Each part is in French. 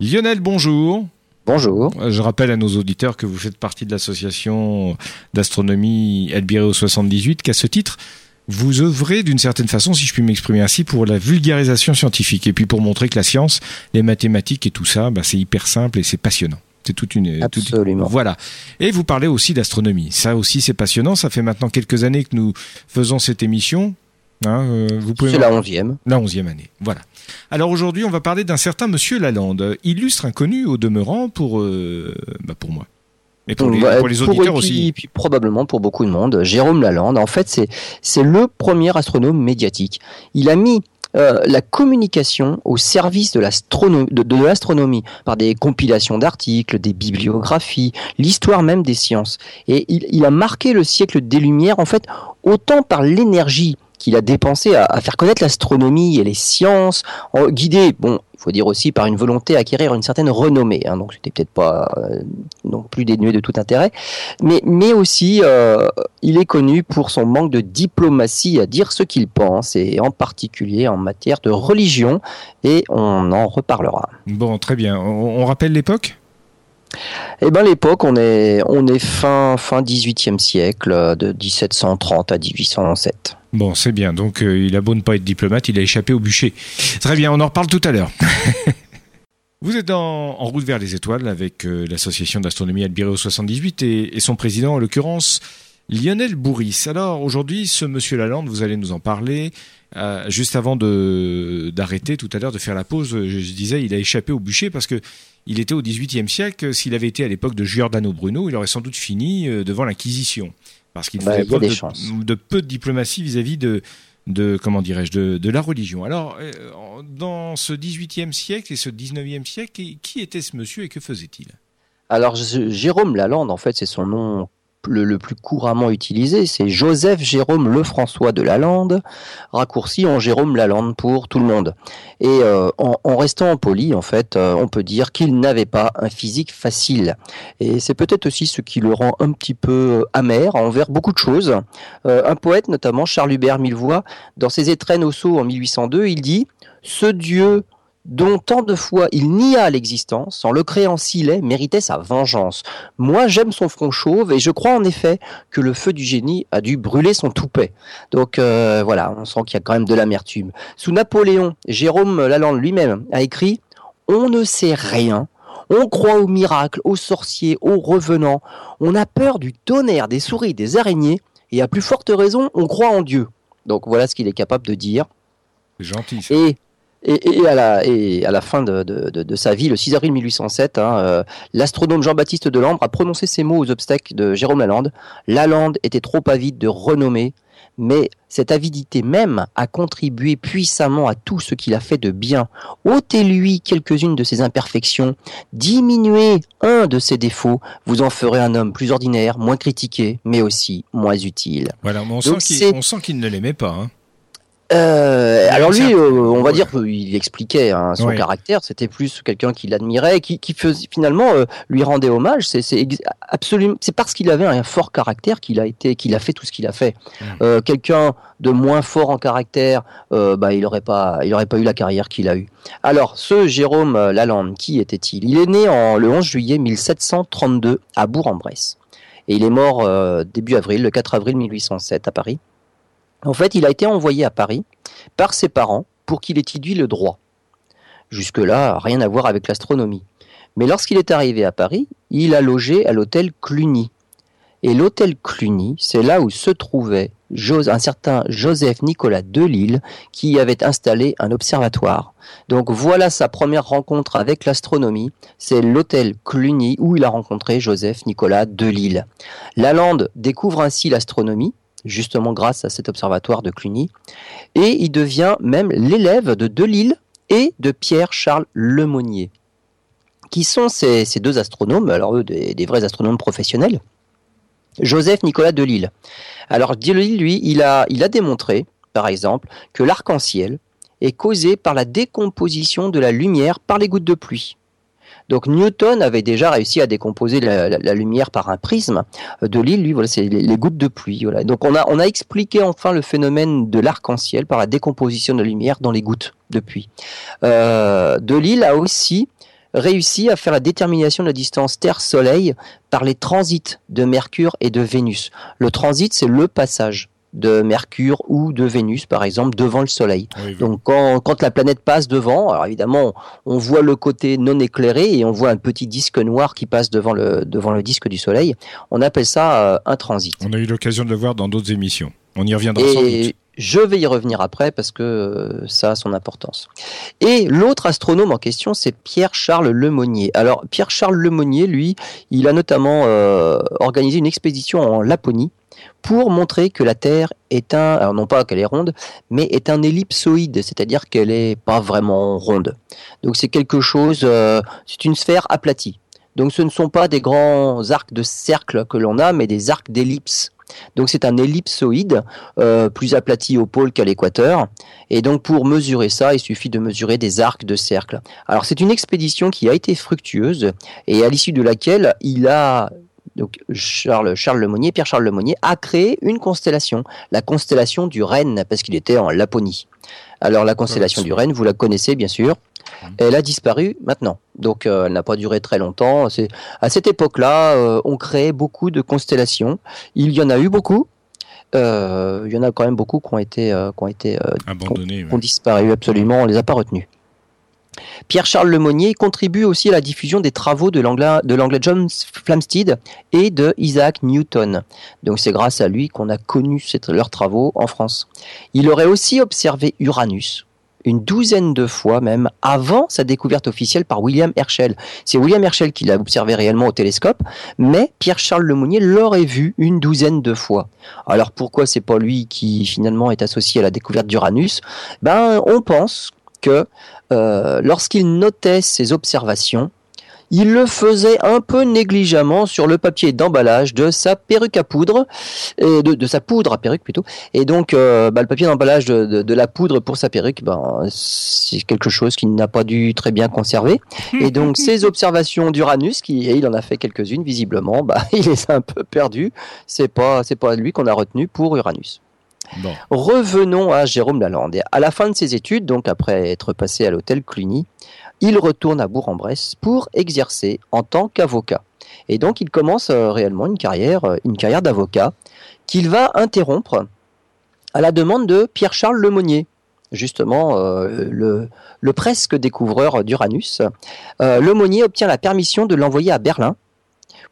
Lionel, bonjour. Bonjour. Je rappelle à nos auditeurs que vous faites partie de l'association d'astronomie Albireo 78, qu'à ce titre, vous œuvrez d'une certaine façon, si je puis m'exprimer ainsi, pour la vulgarisation scientifique et puis pour montrer que la science, les mathématiques et tout ça, bah, c'est hyper simple et c'est passionnant. C'est toute une. Absolument. voilà. Et vous parlez aussi d'astronomie. Ça aussi, c'est passionnant. Ça fait maintenant quelques années que nous faisons cette émission. Hein, euh, vous pouvez. C'est la onzième. La onzième année. Voilà. Alors aujourd'hui, on va parler d'un certain Monsieur Lalande, illustre inconnu au demeurant pour euh, bah pour moi. Mais pour les, auditeurs aussi. probablement pour beaucoup de monde. Jérôme Lalande, en fait, c'est, c'est le premier astronome médiatique. Il a mis euh, la communication au service de l'astronomie, de, l'astronomie par des compilations d'articles, des bibliographies, l'histoire même des sciences. Et il, il, a marqué le siècle des Lumières, en fait, autant par l'énergie qu'il a dépensé à, faire connaître l'astronomie et les sciences, guidé, bon, il faut dire aussi par une volonté d'acquérir une certaine renommée, hein, donc c'était peut-être pas euh, non plus dénué de tout intérêt, mais, mais aussi euh, il est connu pour son manque de diplomatie à dire ce qu'il pense, et en particulier en matière de religion, et on en reparlera. Bon, très bien. On, rappelle l'époque? Eh ben l'époque, on est on est fin fin 18e siècle, de 1730 à 1807. Bon, c'est bien. Donc, euh, il a beau ne pas être diplomate, il a échappé au bûcher. Très bien, on en reparle tout à l'heure. Vous êtes en, route vers les étoiles avec euh, l'association d'astronomie Albireo 78 et, et, son président, en l'occurrence, Lionel Bourris. Alors, aujourd'hui, ce monsieur Lalande, vous allez nous en parler. Euh, juste avant d'arrêter tout à l'heure de faire la pause, je, disais, il a échappé au bûcher parce que il était au XVIIIe siècle. S'il avait été à l'époque de Giordano Bruno, il aurait sans doute fini devant l'Inquisition parce qu'il bah, faisait preuve de, peu de diplomatie vis-à-vis de, de comment dirais-je de, de, la religion. Alors, euh, dans ce 18e siècle et ce 19e siècle, qui était ce monsieur et que faisait-il? Alors, Jérôme Lalande, en fait, c'est son nom le, plus couramment utilisé, c'est Joseph Jérôme Lefrançois de Lalande, raccourci en Jérôme Lalande pour tout le monde. Et euh, en, restant poli, en fait, euh, on peut dire qu'il n'avait pas un physique facile. Et c'est peut-être aussi ce qui le rend un petit peu amer envers beaucoup de choses. Euh, un poète, notamment Charles Hubert Millevoix, dans ses étrennes au saut en 1802, il dit « Ce Dieu dont tant de fois il nia l'existence, en le créant s'il est, méritait sa vengeance. Moi, j'aime son front chauve et je crois en effet que le feu du génie a dû brûler son toupet. Donc euh, voilà, on sent qu'il y a quand même de l'amertume. Sous Napoléon, Jérôme Lalande lui-même a écrit On ne sait rien. On croit aux miracles, aux sorciers, aux revenants. On a peur du tonnerre, des souris, des araignées. Et à plus forte raison, on croit en Dieu. Donc voilà ce qu'il est capable de dire. C'est gentil. Et et, à la, et, à la, fin de, de, de, sa vie, le 6 avril 1807, hein, euh, l'astronome Jean-Baptiste Delambre a prononcé ces mots aux obstacles de Jérôme Lalande. Lalande était trop avide de renommée, mais cette avidité même a contribué puissamment à tout ce qu'il a fait de bien. ôtez-lui quelques-unes de ses imperfections, diminuez un de ses défauts, vous en ferez un homme plus ordinaire, moins critiqué, mais aussi moins utile. Voilà, on sent qu'il ne l'aimait pas. Hein. Euh, alors lui, euh, on va dire qu'il expliquait hein, son caractère. C'était plus quelqu'un qui l'admirait, qui, qui faisait, finalement euh, lui rendait hommage. C'est absolument, c'est parce qu'il avait un fort caractère qu'il a été, qu'il a fait tout ce qu'il a fait. Mmh. Euh, quelqu'un de moins fort en caractère, bah il aurait pas, il aurait pas eu la carrière qu'il a eue. Alors ce Jérôme Lalande, qui était-il? Il est né en le 11 juillet 1732 à Bourg-en-Bresse et il est mort début avril, le 4 avril 1807 à Paris. En fait, il a été envoyé à Paris par ses parents pour qu'il étudie le droit. Jusque-là, rien à voir avec l'astronomie. Mais lorsqu'il est arrivé à Paris, il a logé à l'hôtel Cluny. Et l'hôtel Cluny, c'est là où se trouvait un certain Joseph Nicolas Delille qui avait installé un observatoire. Donc voilà sa première rencontre avec l'astronomie, c'est l'hôtel Cluny où il a rencontré Joseph Nicolas Delille. Lalande découvre ainsi l'astronomie justement grâce à cet observatoire de Cluny. Et il devient même l'élève de Delille et de Pierre-Charles Lemonnier, qui sont ces, deux astronomes, alors eux des, vrais astronomes professionnels. Joseph Nicolas Delille. Alors Delille, lui, il a, il a démontré, par exemple, que l'arc-en-ciel est causé par la décomposition de la lumière par les gouttes de pluie. Donc Newton avait déjà réussi à décomposer la, lumière par un prisme. Euh, de l'île, lui, voilà, c'est les, gouttes de pluie. Donc on a, on a expliqué enfin le phénomène de l'arc-en-ciel par la décomposition de la lumière dans les gouttes de pluie. Euh, de l'île a aussi réussi à faire la détermination de la distance Terre-Soleil par les transits de Mercure et de Vénus. Le transit, c'est le passage de Mercure ou de Vénus, par exemple, devant le Soleil. Donc quand, la planète passe devant, alors évidemment, on voit le côté non éclairé et on voit un petit disque noir qui passe devant le, devant le disque du Soleil. On appelle ça euh, un transit. On a eu l'occasion de le voir dans d'autres émissions. On y reviendra sans doute. Je vais y revenir après parce que euh, ça a son importance. Et l'autre astronome en question, c'est Pierre-Charles Lemonnier. Alors Pierre-Charles Lemonnier, lui, il a notamment euh, organisé une expédition en Laponie pour montrer que la Terre est un, alors non pas qu'elle est ronde, mais est un ellipsoïde, c'est-à-dire qu'elle n'est pas vraiment ronde. Donc c'est quelque chose, euh, c'est une sphère aplatie. Donc ce ne sont pas des grands arcs de cercle que l'on a, mais des arcs d'ellipse. Donc c'est un ellipsoïde euh, plus aplati au pôle qu'à l'équateur. Et donc pour mesurer ça, il suffit de mesurer des arcs de cercle. Alors c'est une expédition qui a été fructueuse et à l'issue de laquelle il a donc Charles, Charles Lemonnier, Pierre Charles Lemonnier, a créé une constellation, la constellation du Renne, parce qu'il était en Laponie. Alors la constellation du Renne, vous la connaissez bien sûr. Elle a disparu maintenant, donc euh, elle n'a pas duré très longtemps. C'est à cette époque-là, euh, on créait beaucoup de constellations. Il y en a eu beaucoup. Euh, il y en a quand même beaucoup qui ont été, qui ont été abandonnés, qui ont disparu absolument. On les a pas retenus. Pierre-Charles Lemonnier contribue aussi à la diffusion des travaux de l'anglais John Flamsteed et de Isaac Newton. Donc c'est grâce à lui qu'on a connu leurs travaux en France. Il aurait aussi observé Uranus, une douzaine de fois même avant sa découverte officielle par William Herschel. C'est William Herschel qui l'a observé réellement au télescope, mais Pierre-Charles Lemonnier l'aurait vu une douzaine de fois. Alors pourquoi c'est pas lui qui finalement est associé à la découverte d'Uranus? Ben on pense que euh, lorsqu'il notait ses observations, il le faisait un peu négligemment sur le papier d'emballage de sa perruque à poudre, et de, sa poudre à perruque plutôt. Et donc, euh, bah, le papier d'emballage de, la poudre pour sa perruque, ben, c'est quelque chose qu'il n'a pas dû très bien conserver. Et donc, ses observations d'Uranus, qui, et il en a fait quelques-unes visiblement, bah, il les a un peu perdues. C'est pas, c'est pas lui qu'on a retenu pour Uranus. Revenons à Jérôme Lalande. À la fin de ses études, donc après être passé à l'hôtel Cluny, il retourne à Bourg-en-Bresse pour exercer en tant qu'avocat. Et donc il commence euh, réellement une carrière, euh, une carrière d'avocat qu'il va interrompre à la demande de Pierre-Charles Lemonnier, justement euh, le, le, presque découvreur d'Uranus. Lemonnier obtient la permission de l'envoyer à Berlin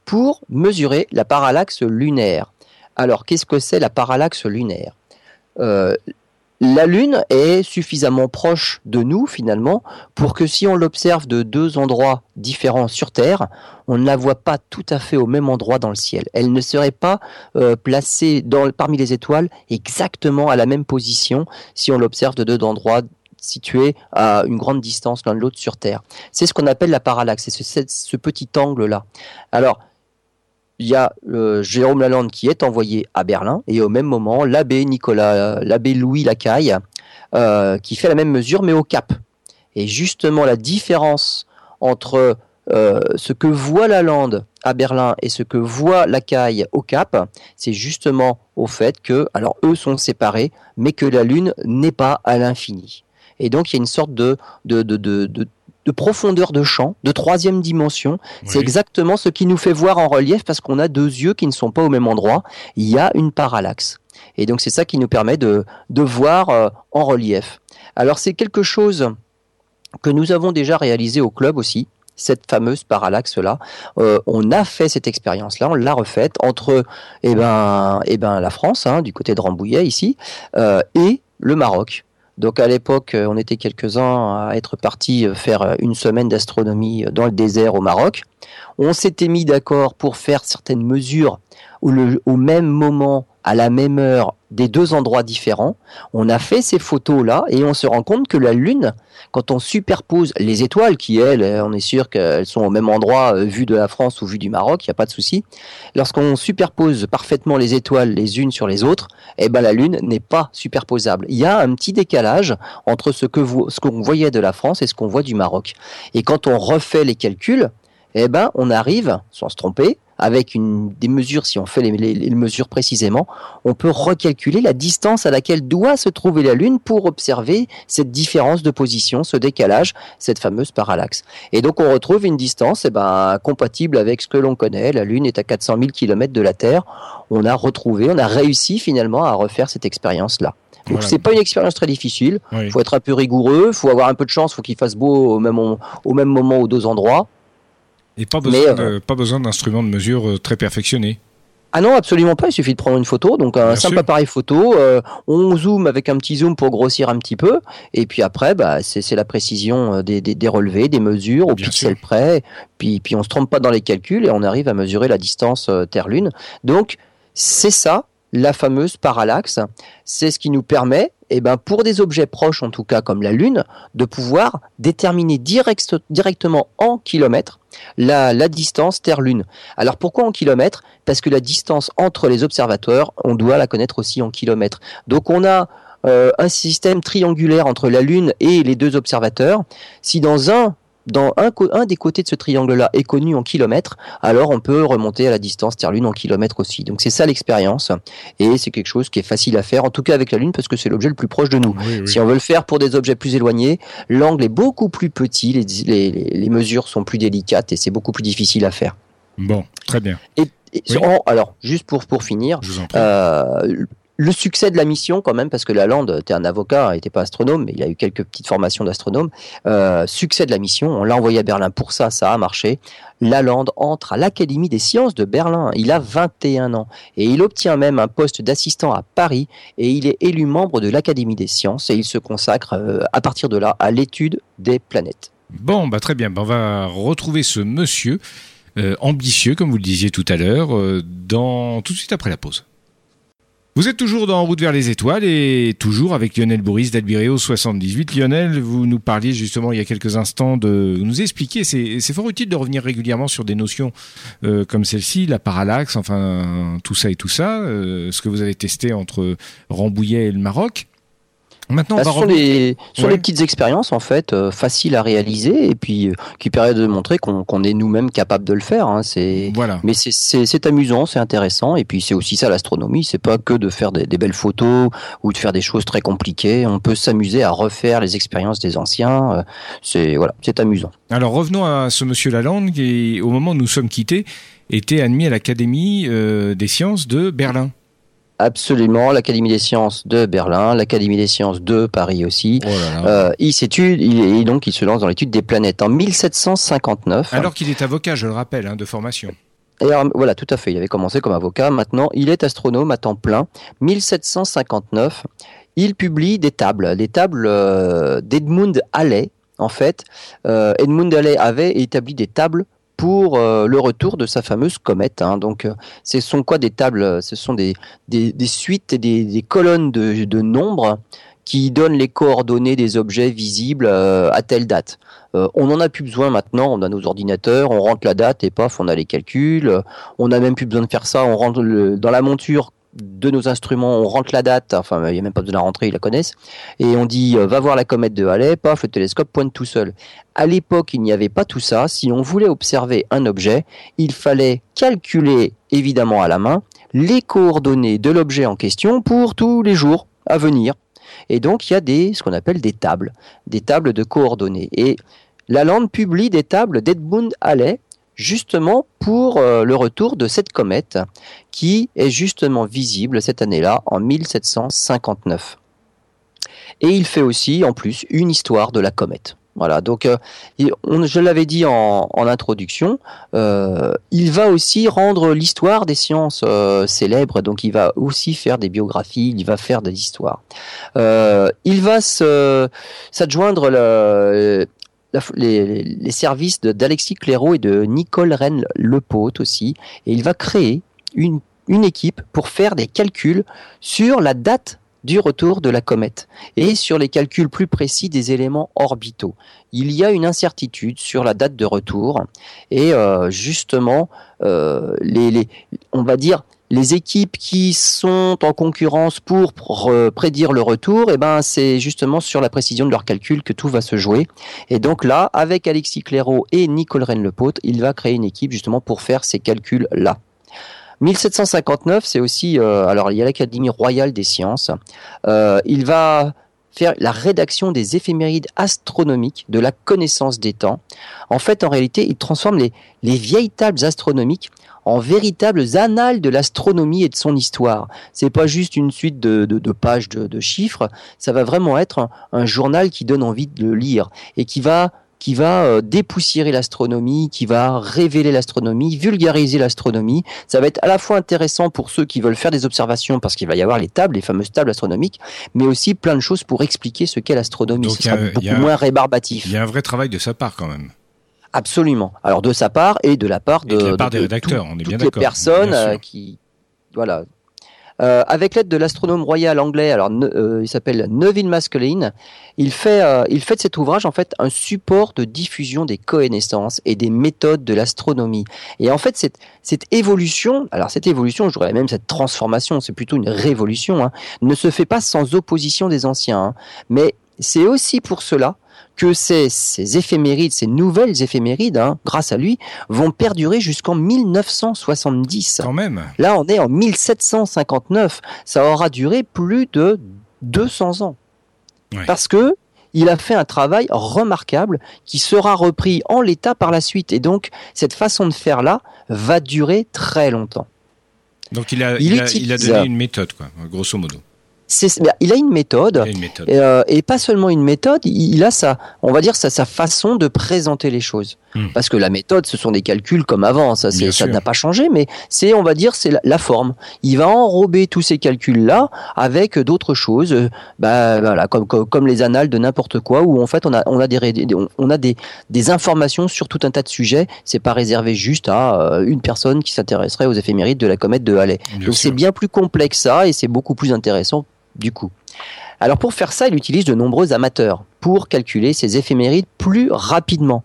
pour mesurer la parallaxe lunaire. Alors qu'est-ce que c'est la parallaxe lunaire? La Lune est suffisamment proche de nous finalement pour que si on l'observe de deux endroits différents sur Terre, on ne la voit pas tout à fait au même endroit dans le ciel. Elle ne serait pas euh, placée dans, parmi les étoiles exactement à la même position si on l'observe de deux endroits situés à une grande distance l'un de l'autre sur Terre. C'est ce qu'on appelle la parallaxe, c'est ce petit angle-là. Alors, il y a euh, Jérôme Lalande qui est envoyé à Berlin et au même moment l'abbé Nicolas, l'abbé Louis Lacaille euh, qui fait la même mesure mais au Cap. Et justement la différence entre euh, ce que voit Lalande à Berlin et ce que voit Lacaille au Cap, c'est justement au fait que, alors eux sont séparés, mais que la Lune n'est pas à l'infini. Et donc il y a une sorte de, profondeur de champ, de troisième dimension. C'est exactement ce qui nous fait voir en relief parce qu'on a deux yeux qui ne sont pas au même endroit. Il y a une parallaxe. Et donc c'est ça qui nous permet de, de voir euh, en relief. Alors c'est quelque chose que nous avons déjà réalisé au club aussi cette fameuse parallaxe-là. Euh, on a fait cette expérience-là, on l'a refaite entre eh ben, eh ben, la France, hein, du côté de Rambouillet ici, euh, et le Maroc. Donc à l'époque, euh, on était quelques-uns à être partis euh, faire euh, une semaine d'astronomie dans le désert au Maroc. On s'était mis d'accord pour faire certaines mesures au, au même moment, à la même heure, des deux endroits différents. On a fait ces photos-là et on se rend compte que la Lune, quand on superpose les étoiles, qui elles, on est sûr qu'elles sont au même endroit, euh, vu de la France ou vu du Maroc, il n'y a pas de souci. Lorsqu'on superpose parfaitement les étoiles les unes sur les autres, eh ben la Lune n'est pas superposable. Il y a un petit décalage entre ce que ce qu'on voyait de la France et ce qu'on voit du Maroc. Et quand on refait les calculs, eh ben on arrive, sans se tromper, avec une, des mesures, si on fait les, mesures précisément, on peut recalculer la distance à laquelle doit se trouver la Lune pour observer cette différence de position, ce décalage, cette fameuse parallaxe. Et donc on retrouve une distance eh ben, compatible avec ce que l'on connaît. La Lune est à 400 000 km de la Terre. On a retrouvé, on a réussi finalement à refaire cette expérience-là. Donc c'est pas une expérience très difficile. Il faut être un peu rigoureux, il faut avoir un peu de chance, il faut qu'il fasse beau au même, au même moment aux deux endroits. Et pas besoin, euh, pas besoin d'instruments de mesure euh, très perfectionnés. Ah non, absolument pas. Il suffit de prendre une photo. Donc un simple appareil photo. Euh, on zoome avec un petit zoom pour grossir un petit peu. Et puis après, bah, c'est la précision des, des, des, relevés, des mesures au pixel près. Puis, puis on se trompe pas dans les calculs et on arrive à mesurer la distance Terre-Lune. Donc c'est ça la fameuse parallaxe. C'est ce qui nous permet, eh ben, pour des objets proches en tout cas comme la Lune, de pouvoir déterminer directement en kilomètres la, distance Terre-Lune. Alors pourquoi en kilomètres? Parce que la distance entre les observateurs, on doit la connaître aussi en kilomètres. Donc on a euh, un système triangulaire entre la Lune et les deux observateurs. Si dans un dans un, un, des côtés de ce triangle-là est connu en kilomètres, alors on peut remonter à la distance Terre-Lune en kilomètres aussi. Donc c'est ça l'expérience, et c'est quelque chose qui est facile à faire, en tout cas avec la Lune, parce que c'est l'objet le plus proche de nous. Si on veut le faire pour des objets plus éloignés, l'angle est beaucoup plus petit, les, les, mesures sont plus délicates, et c'est beaucoup plus difficile à faire. Bon, très bien. Et, alors, juste pour, pour finir, euh, le succès de la mission quand même, parce que Lalande, es un avocat, n'était pas astronome, mais il a eu quelques petites formations d'astronome. Euh, succès de la mission, on l'a envoyé à Berlin pour ça, ça a marché. Lalande entre à l'Académie des sciences de Berlin. Il a 21 ans et il obtient même un poste d'assistant à Paris et il est élu membre de l'Académie des sciences et il se consacre euh, à partir de là à l'étude des planètes. Bon, bah très bien, bah, on va retrouver ce monsieur euh, ambitieux, comme vous le disiez tout à l'heure, dans tout de suite après la pause. Vous êtes toujours dans route vers les étoiles et toujours avec Lionel Boris d'Albireo 78. Lionel, vous nous parliez justement il y a quelques instants de vous nous expliquer, c'est fort utile de revenir régulièrement sur des notions euh, comme celle-ci, la parallaxe, enfin tout ça et tout ça, euh, ce que vous avez testé entre Rambouillet et le Maroc. Maintenant, bah, sur, les, sur les petites expériences en fait euh, faciles à réaliser et puis euh, qui permettent de montrer qu'on est nous-mêmes capable de le faire. Hein. C'est voilà. Mais c'est amusant, c'est intéressant et puis c'est aussi ça l'astronomie. C'est pas que de faire des, belles photos ou de faire des choses très compliquées. On peut s'amuser à refaire les expériences des anciens. Euh, c'est voilà, c'est amusant. Alors revenons à ce monsieur Lalande qui, au moment où nous sommes quittés, était admis à l'Académie des sciences de Berlin. Absolument, l'Académie des sciences de Berlin, l'Académie des sciences de Paris aussi. Oh euh, il s'étude, il, donc il se lance dans l'étude des planètes en 1759. Alors qu'il est avocat, je le rappelle, hein, de formation. Et alors, voilà, tout à fait. Il avait commencé comme avocat. Maintenant, il est astronome à temps plein. 1759, il publie des tables, des tables euh, d'Edmund Halley. En fait, euh, Edmund Halley avait établi des tables pour euh, le retour de sa fameuse comète. Hein. Donc, euh, ce sont quoi des tables Ce sont des, des, suites et des, colonnes de, de, nombres qui donnent les coordonnées des objets visibles euh, à telle date. on n'en a plus besoin maintenant, on a nos ordinateurs, on rentre la date et paf, on a les calculs. On n'a même plus besoin de faire ça, on rentre dans la monture de nos instruments, on rentre la date, enfin il n'y a même pas besoin de la rentrer, ils la connaissent, et on dit euh, va voir la comète de Halley, paf, le télescope pointe tout seul. À l'époque, il n'y avait pas tout ça. Si on voulait observer un objet, il fallait calculer évidemment à la main les coordonnées de l'objet en question pour tous les jours à venir. Et donc il y a des ce qu'on appelle des tables, des tables de coordonnées. Et Lalande publie des tables d'Edmund Halley justement pour euh, le retour de cette comète qui est justement visible cette année-là en 1759. Et il fait aussi en plus une histoire de la comète. Voilà, donc euh, je l'avais dit en, introduction, euh, il va aussi rendre l'histoire des sciences célèbres, donc il va aussi faire des biographies, il va faire des histoires. il va s'adjoindre les, services d'Alexis Clairaut et de Nicole Rennes Lepaute aussi, et il va créer une, une équipe pour faire des calculs sur la date du retour de la comète et sur les calculs plus précis des éléments orbitaux. Il y a une incertitude sur la date de retour et euh, justement, euh, les, on va dire, les équipes qui sont en concurrence pour prédire le retour, eh ben, c'est justement sur la précision de leurs calculs que tout va se jouer. Et donc là, avec Alexis Clairaut et Nicole Rennes-Lepaute, il va créer une équipe justement pour faire ces calculs-là. 1759, c'est aussi, euh, alors il y a l'Académie royale des sciences. Euh, il va faire la rédaction des éphémérides astronomiques de la connaissance des temps. En fait, en réalité, il transforme les vieilles tables astronomiques en véritables annales de l'astronomie et de son histoire. C'est pas juste une suite de, de, pages de, chiffres, ça va vraiment être un, journal qui donne envie de le lire et qui va qui va euh, dépoussiérer l'astronomie, qui va révéler l'astronomie, vulgariser l'astronomie. Ça va être à la fois intéressant pour ceux qui veulent faire des observations, parce qu'il va y avoir les tables, les fameuses tables astronomiques, mais aussi plein de choses pour expliquer ce qu'est l'astronomie. Ce sera beaucoup moins rébarbatif. Il y a un vrai travail de sa part quand même. Absolument. Alors de sa part et de la part de, de, des rédacteurs, on est bien d'accord. les personnes euh, qui, voilà. Euh, avec l'aide de l'astronome royal anglais, alors euh, il s'appelle Neville Maskelyne, il fait, il fait de cet ouvrage en fait un support de diffusion des connaissances et des méthodes de l'astronomie. Et en fait cette, cette évolution, alors cette évolution, je dirais même cette transformation, c'est plutôt une révolution, hein, ne se fait pas sans opposition des anciens, hein. mais c'est aussi pour cela que ces, ces éphémérides, ces nouvelles éphémérides, hein, grâce à lui, vont perdurer jusqu'en 1970. Quand même. Là, on est en 1759. Ça aura duré plus de 200 ans. Parce que il a fait un travail remarquable qui sera repris en l'état par la suite. Et donc, cette façon de faire là va durer très longtemps. Donc, il a, il, a, il a donné une méthode, quoi, grosso modo il a une méthode, euh, Et, pas seulement une méthode, il, a sa, on va dire sa, sa façon de présenter les choses. Hmm. Parce que la méthode, ce sont des calculs comme avant, ça, ça n'a pas changé, mais c'est, on va dire, c'est la, forme. Il va enrober tous ces calculs-là avec d'autres choses, euh, bah, voilà, comme, comme, les annales de n'importe quoi, où en fait on a, on a, des, on a des, des informations sur tout un tas de sujets. C'est pas réservé juste à euh, une personne qui s'intéresserait aux éphémérides de la comète de Halley. Donc c'est bien plus complexe ça, et c'est beaucoup plus intéressant du coup. Alors pour faire ça, il utilise de nombreux amateurs pour calculer ces éphémérides plus rapidement.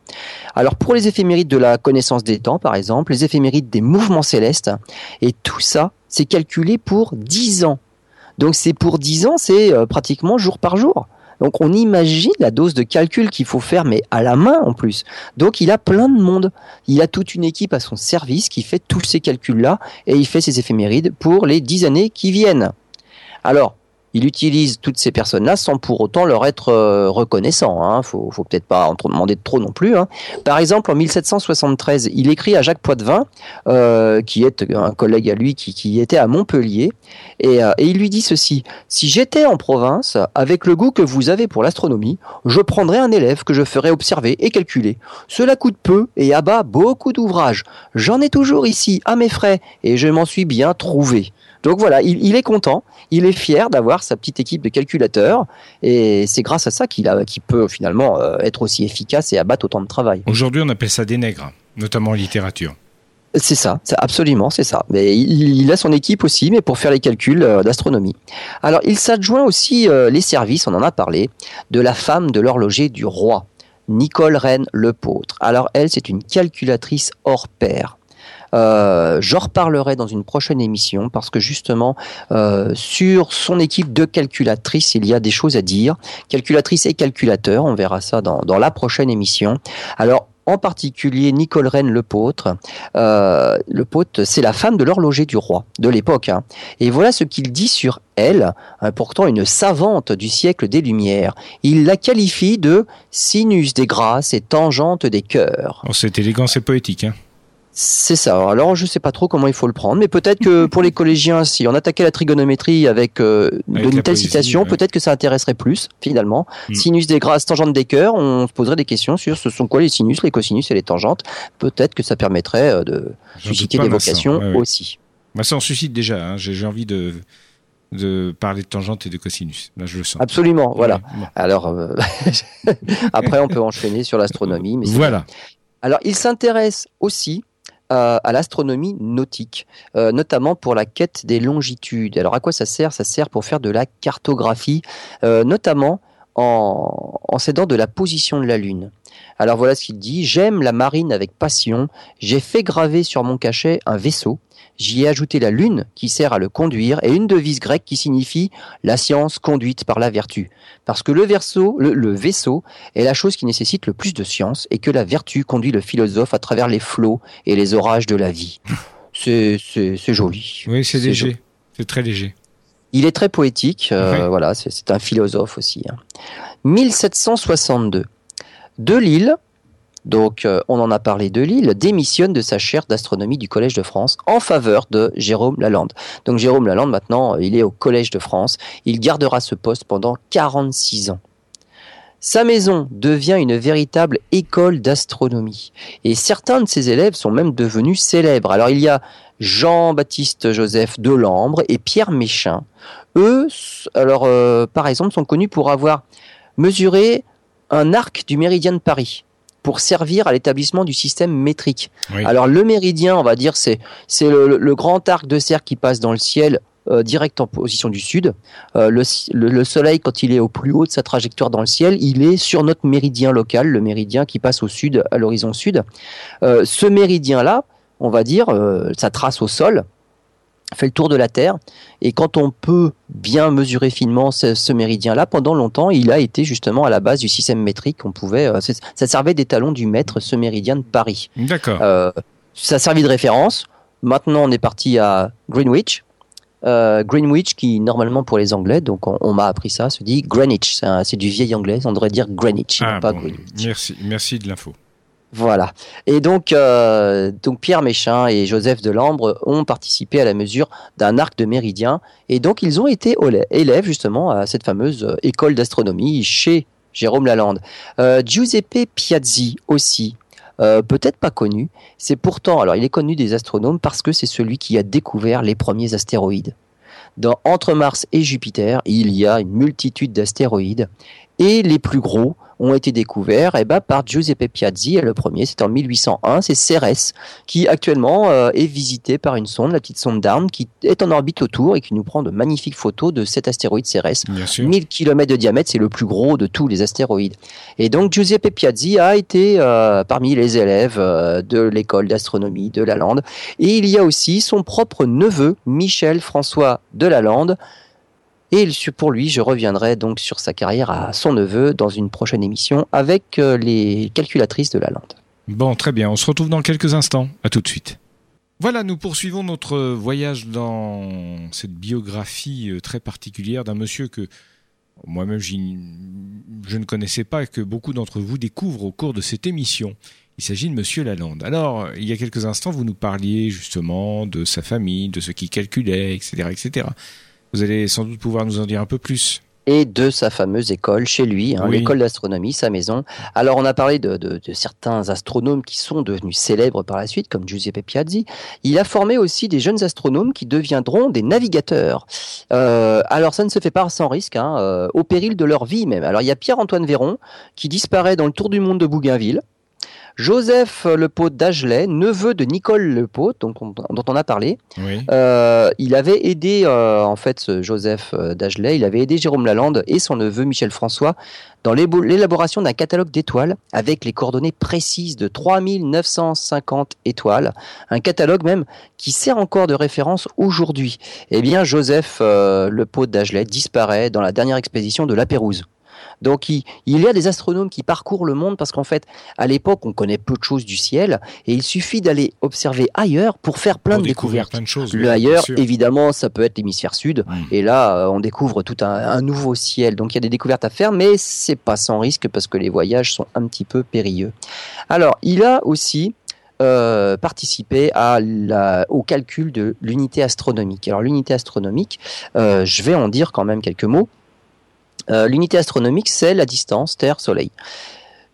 Alors pour les éphémérides de la connaissance des temps, par exemple, les éphémérides des mouvements célestes, et tout ça, c'est calculé pour 10 ans. Donc c'est pour 10 ans, c'est euh, pratiquement jour par jour. Donc on imagine la dose de calcul qu'il faut faire, mais à la main en plus. Donc il a plein de monde. Il a toute une équipe à son service qui fait tous ces calculs-là et il fait ses éphémérides pour les 10 années qui viennent. Alors, il utilise toutes ces personnes-là sans pour autant leur être euh, reconnaissant. Hein. Faut, faut peut-être pas en demander de trop non plus. Hein. Par exemple, en 1773, il écrit à Jacques Poitvin, euh, qui est un collègue à lui qui, qui était à Montpellier, et, euh, et il lui dit ceci si j'étais en province, avec le goût que vous avez pour l'astronomie, je prendrais un élève que je ferais observer et calculer. Cela coûte peu et abat beaucoup d'ouvrages. J'en ai toujours ici à mes frais et je m'en suis bien trouvé. Donc voilà, il, est content, il est fier d'avoir sa petite équipe de calculateurs, et c'est grâce à ça qu'il peut finalement euh, être aussi efficace et abattre autant de travail. Aujourd'hui, on appelle ça des nègres, notamment en littérature. C'est ça, absolument, c'est ça. Mais il, a son équipe aussi, mais pour faire les calculs euh, d'astronomie. Alors, il s'adjoint aussi euh, les services, on en a parlé, de la femme de l'horloger du roi, Nicole Reine Lepôtre. Alors, elle, c'est une calculatrice hors pair. Euh, J'en reparlerai dans une prochaine émission parce que justement euh, sur son équipe de calculatrices, il y a des choses à dire. Calculatrice et calculateur, on verra ça dans, dans la prochaine émission. Alors en particulier Nicole Rennes Lepôtre. Euh, Lepôtre, c'est la femme de l'horloger du roi de l'époque. Hein. Et voilà ce qu'il dit sur elle, hein, pourtant une savante du siècle des Lumières. Il la qualifie de sinus des grâces et tangente des cœurs. Oh, c'est élégant, c'est poétique. Hein c'est ça. Alors je sais pas trop comment il faut le prendre, mais peut-être que pour les collégiens, si on attaquait la trigonométrie avec, euh, une telle citation, peut-être que ça intéresserait plus finalement. Hmm. Sinus des grâces, tangente des cœurs, on se poserait des questions sur ce sont quoi les sinus, les cosinus et les tangentes. Peut-être que ça permettrait euh, de susciter des vocations aussi. Moi, ça en suscite déjà. Hein. J'ai envie de de parler de tangente et de cosinus. Là, je le sens. Absolument, voilà. Alors, euh, après, on peut enchaîner sur l'astronomie. Voilà. Alors, il s'intéresse aussi à, l'astronomie nautique, euh, notamment pour la quête des longitudes. Alors à quoi ça sert? Ça sert pour faire de la cartographie, euh, notamment en, en s'aidant de la position de la Lune. Alors voilà ce qu'il dit, j'aime la marine avec passion, j'ai fait graver sur mon cachet un vaisseau, j'y ai ajouté la lune qui sert à le conduire et une devise grecque qui signifie la science conduite par la vertu. Parce que le, le, vaisseau est la chose qui nécessite le plus de science et que la vertu conduit le philosophe à travers les flots et les orages de la vie. C'est joli. Oui, c'est léger. C'est très léger. Il est très poétique, euh, voilà, c'est un philosophe aussi. 1762. De Lille, donc euh, on en a parlé de Lille, démissionne de sa chaire d'astronomie du Collège de France en faveur de Jérôme Lalande. Donc Jérôme Lalande maintenant, il est au Collège de France, il gardera ce poste pendant 46 ans. Sa maison devient une véritable école d'astronomie et certains de ses élèves sont même devenus célèbres. Alors il y a Jean-Baptiste Joseph Delambre et Pierre Méchin. Eux, alors euh, par exemple, sont connus pour avoir mesuré un arc du méridien de Paris pour servir à l'établissement du système métrique. Alors le méridien, on va dire, c'est c'est le, grand arc de cercle qui passe dans le ciel euh, direct en position du sud. Euh, le, Soleil, quand il est au plus haut de sa trajectoire dans le ciel, il est sur notre méridien local, le méridien qui passe au sud, à l'horizon sud. Euh, ce méridien-là, on va dire, sa trace au sol, fait le tour de la Terre. Et quand on peut bien mesurer finement ce, méridien-là, pendant longtemps, il a été justement à la base du système métrique. On pouvait, euh, ça servait d'étalon du mètre, ce méridien de Paris. D'accord. Euh, ça servait de référence. Maintenant, on est parti à Greenwich. Euh, Greenwich, qui normalement pour les Anglais, donc on, m'a appris ça, se dit Greenwich. C'est du vieil anglais, on devrait dire Greenwich, ah, pas Greenwich. Merci, merci de l'info. Voilà. Et donc, euh, donc Pierre Méchin et Joseph Delambre ont participé à la mesure d'un arc de méridien. Et donc, ils ont été élèves justement à cette fameuse euh, école d'astronomie chez Jérôme Lalande. Euh, Giuseppe Piazzi aussi. peut-être pas connu, c'est pourtant, alors il est connu des astronomes parce que c'est celui qui a découvert les premiers astéroïdes. Dans, entre Mars et Jupiter, il y a une multitude d'astéroïdes et les plus gros ont été découverts eh ben, par Giuseppe Piazzi. Et le premier, c'est en 1801, c'est Cérès, qui actuellement euh, est visité par une sonde, la petite sonde d'Arne, qui est en orbite autour et qui nous prend de magnifiques photos de cet astéroïde Cérès. 1000 km de diamètre, c'est le plus gros de tous les astéroïdes. Et donc Giuseppe Piazzi a été euh, parmi les élèves euh, de l'école d'astronomie de Lalande. Et il y a aussi son propre neveu, Michel François de Lalande, et pour lui, je reviendrai donc sur sa carrière à son neveu dans une prochaine émission avec euh, les calculatrices de la lande. Bon, très bien. On se retrouve dans quelques instants. À tout de suite. Voilà, nous poursuivons notre voyage dans cette biographie euh, très particulière d'un monsieur que moi-même je ne connaissais pas et que beaucoup d'entre vous découvrent au cours de cette émission. Il s'agit de Monsieur Lalande. Alors, il y a quelques instants, vous nous parliez justement de sa famille, de ce qu'il calculait, etc., etc. Vous allez sans doute pouvoir nous en dire un peu plus et de sa fameuse école chez lui, hein, l'école d'astronomie, sa maison. Alors on a parlé de, de, certains astronomes qui sont devenus célèbres par la suite, comme Giuseppe Piazzi. Il a formé aussi des jeunes astronomes qui deviendront des navigateurs. Euh, alors ça ne se fait pas sans risque, hein, euh, au péril de leur vie même. Alors il y a Pierre-Antoine Véron qui disparaît dans le Tour du monde de Bougainville. Joseph Lepaut d'Agelet, neveu de Nicole Lepaut, dont on, dont on a parlé, euh, il avait aidé, euh, en fait, ce Joseph euh, d'Agelet, il avait aidé Jérôme Lalande et son neveu Michel François dans l'élaboration d'un catalogue d'étoiles avec les coordonnées précises de 3950 étoiles, un catalogue même qui sert encore de référence aujourd'hui. Eh bien, Joseph Lepaut d'Agelet disparaît dans la dernière expédition de La Pérouse. Donc il, y a des astronomes qui parcourent le monde parce qu'en fait, à l'époque, on connaît peu de choses du ciel et il suffit d'aller observer ailleurs pour faire plein de découvertes. Plein de choses, le ailleurs, évidemment, ça peut être l'hémisphère sud et là, euh, on découvre tout un, nouveau ciel. Donc il y a des découvertes à faire, mais c'est pas sans risque parce que les voyages sont un petit peu périlleux. Alors, il a aussi euh, à la, au calcul de l'unité astronomique. Alors l'unité astronomique, euh, je vais en dire quand même quelques mots. Euh, l'unité astronomique, c'est la distance Terre-Soleil.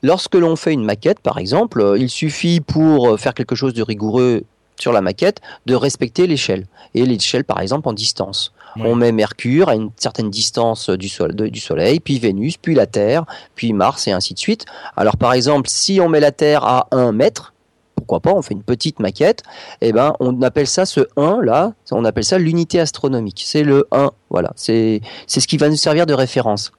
Lorsque l'on fait une maquette, par exemple, euh, il suffit pour euh, faire quelque chose de rigoureux sur la maquette de respecter l'échelle. Et l'échelle, par exemple, en distance. On met Mercure à une certaine distance du, du, Soleil, puis Vénus, puis la Terre, puis Mars, et ainsi de suite. Alors, par exemple, si on met la Terre à 1 mètre, pourquoi pas, on fait une petite maquette, et eh ben on appelle ça ce 1 là, on appelle ça l'unité astronomique. C'est le 1, voilà, c'est ce qui va nous servir de référence.